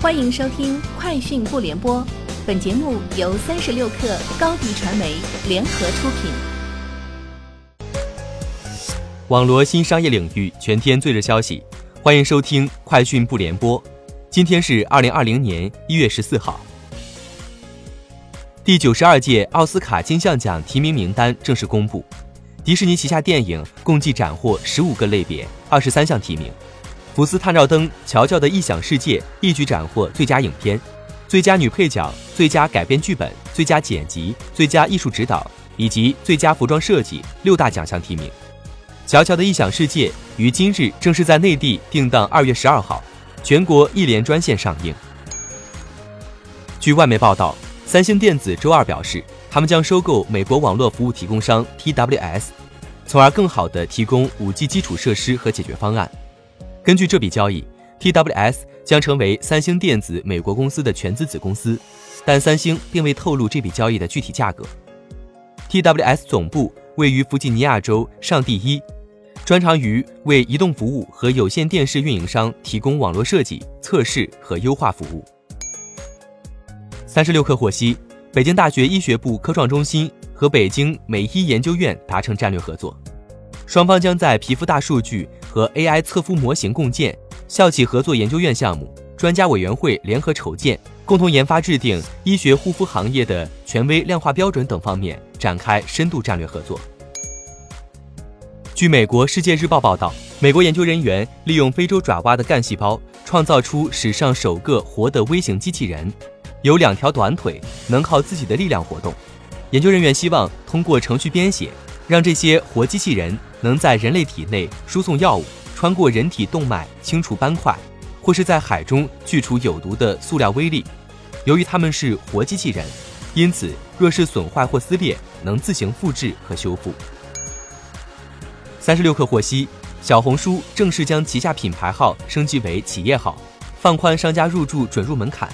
欢迎收听《快讯不联播》，本节目由三十六克高低传媒联合出品。网罗新商业领域全天最热消息，欢迎收听《快讯不联播》。今天是二零二零年一月十四号。第九十二届奥斯卡金像奖提名名单正式公布，迪士尼旗下电影共计斩获十五个类别，二十三项提名。福斯探照灯《乔乔的异想世界》一举斩获最佳影片、最佳女配角、最佳改编剧本、最佳剪辑、最佳艺术指导以及最佳服装设计六大奖项提名。《乔乔的异想世界》于今日正式在内地定档二月十二号，全国一连专线上映。据外媒报道，三星电子周二表示，他们将收购美国网络服务提供商 TWS，从而更好地提供 5G 基础设施和解决方案。根据这笔交易，TWS 将成为三星电子美国公司的全资子公司，但三星并未透露这笔交易的具体价格。TWS 总部位于弗吉尼亚州上第一，专长于为移动服务和有线电视运营商提供网络设计、测试和优化服务。三十六氪获悉，北京大学医学部科创中心和北京美医研究院达成战略合作。双方将在皮肤大数据和 AI 测肤模型共建、校企合作研究院项目、专家委员会联合筹建、共同研发制定医学护肤行业的权威量化标准等方面展开深度战略合作。据美国《世界日报》报道，美国研究人员利用非洲爪哇的干细胞，创造出史上首个活的微型机器人，有两条短腿，能靠自己的力量活动。研究人员希望通过程序编写，让这些活机器人。能在人类体内输送药物，穿过人体动脉清除斑块，或是在海中去除有毒的塑料微粒。由于它们是活机器人，因此若是损坏或撕裂，能自行复制和修复。三十六氪获悉，小红书正式将旗下品牌号升级为企业号，放宽商家入驻准入门槛，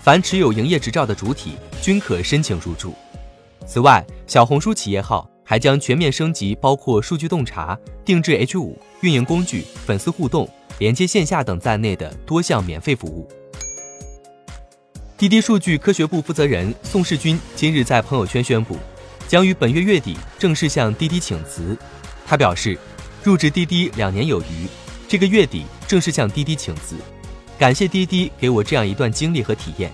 凡持有营业执照的主体均可申请入驻。此外，小红书企业号。还将全面升级包括数据洞察、定制 H 五、运营工具、粉丝互动、连接线下等在内的多项免费服务。滴滴数据科学部负责人宋世军今日在朋友圈宣布，将于本月月底正式向滴滴请辞。他表示，入职滴滴两年有余，这个月底正式向滴滴请辞，感谢滴滴给我这样一段经历和体验，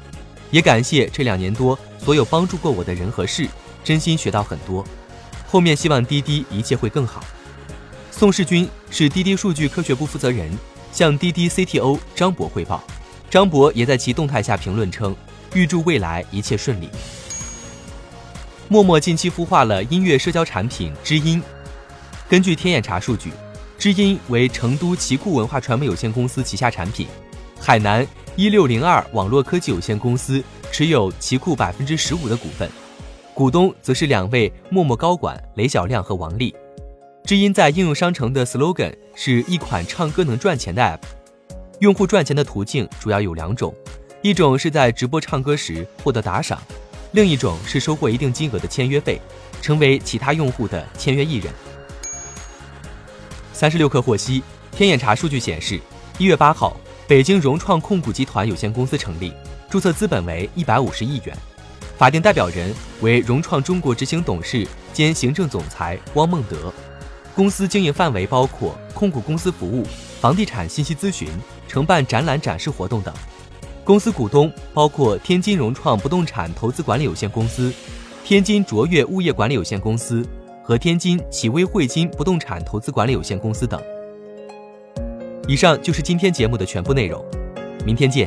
也感谢这两年多所有帮助过我的人和事，真心学到很多。后面希望滴滴一切会更好。宋世军是滴滴数据科学部负责人，向滴滴 CTO 张博汇报。张博也在其动态下评论称，预祝未来一切顺利。陌陌近期孵化了音乐社交产品知音。根据天眼查数据，知音为成都奇酷文化传媒有限公司旗下产品，海南一六零二网络科技有限公司持有奇酷百分之十五的股份。股东则是两位陌陌高管雷小亮和王丽。知音在应用商城的 slogan 是一款唱歌能赚钱的 app。用户赚钱的途径主要有两种，一种是在直播唱歌时获得打赏，另一种是收获一定金额的签约费，成为其他用户的签约艺人。三十六氪获悉，天眼查数据显示，一月八号，北京融创控股集团有限公司成立，注册资本为一百五十亿元。法定代表人为融创中国执行董事兼行政总裁汪孟德，公司经营范围包括控股公司服务、房地产信息咨询、承办展览展示活动等。公司股东包括天津融创不动产投资管理有限公司、天津卓越物业管理有限公司和天津启威汇金不动产投资管理有限公司等。以上就是今天节目的全部内容，明天见。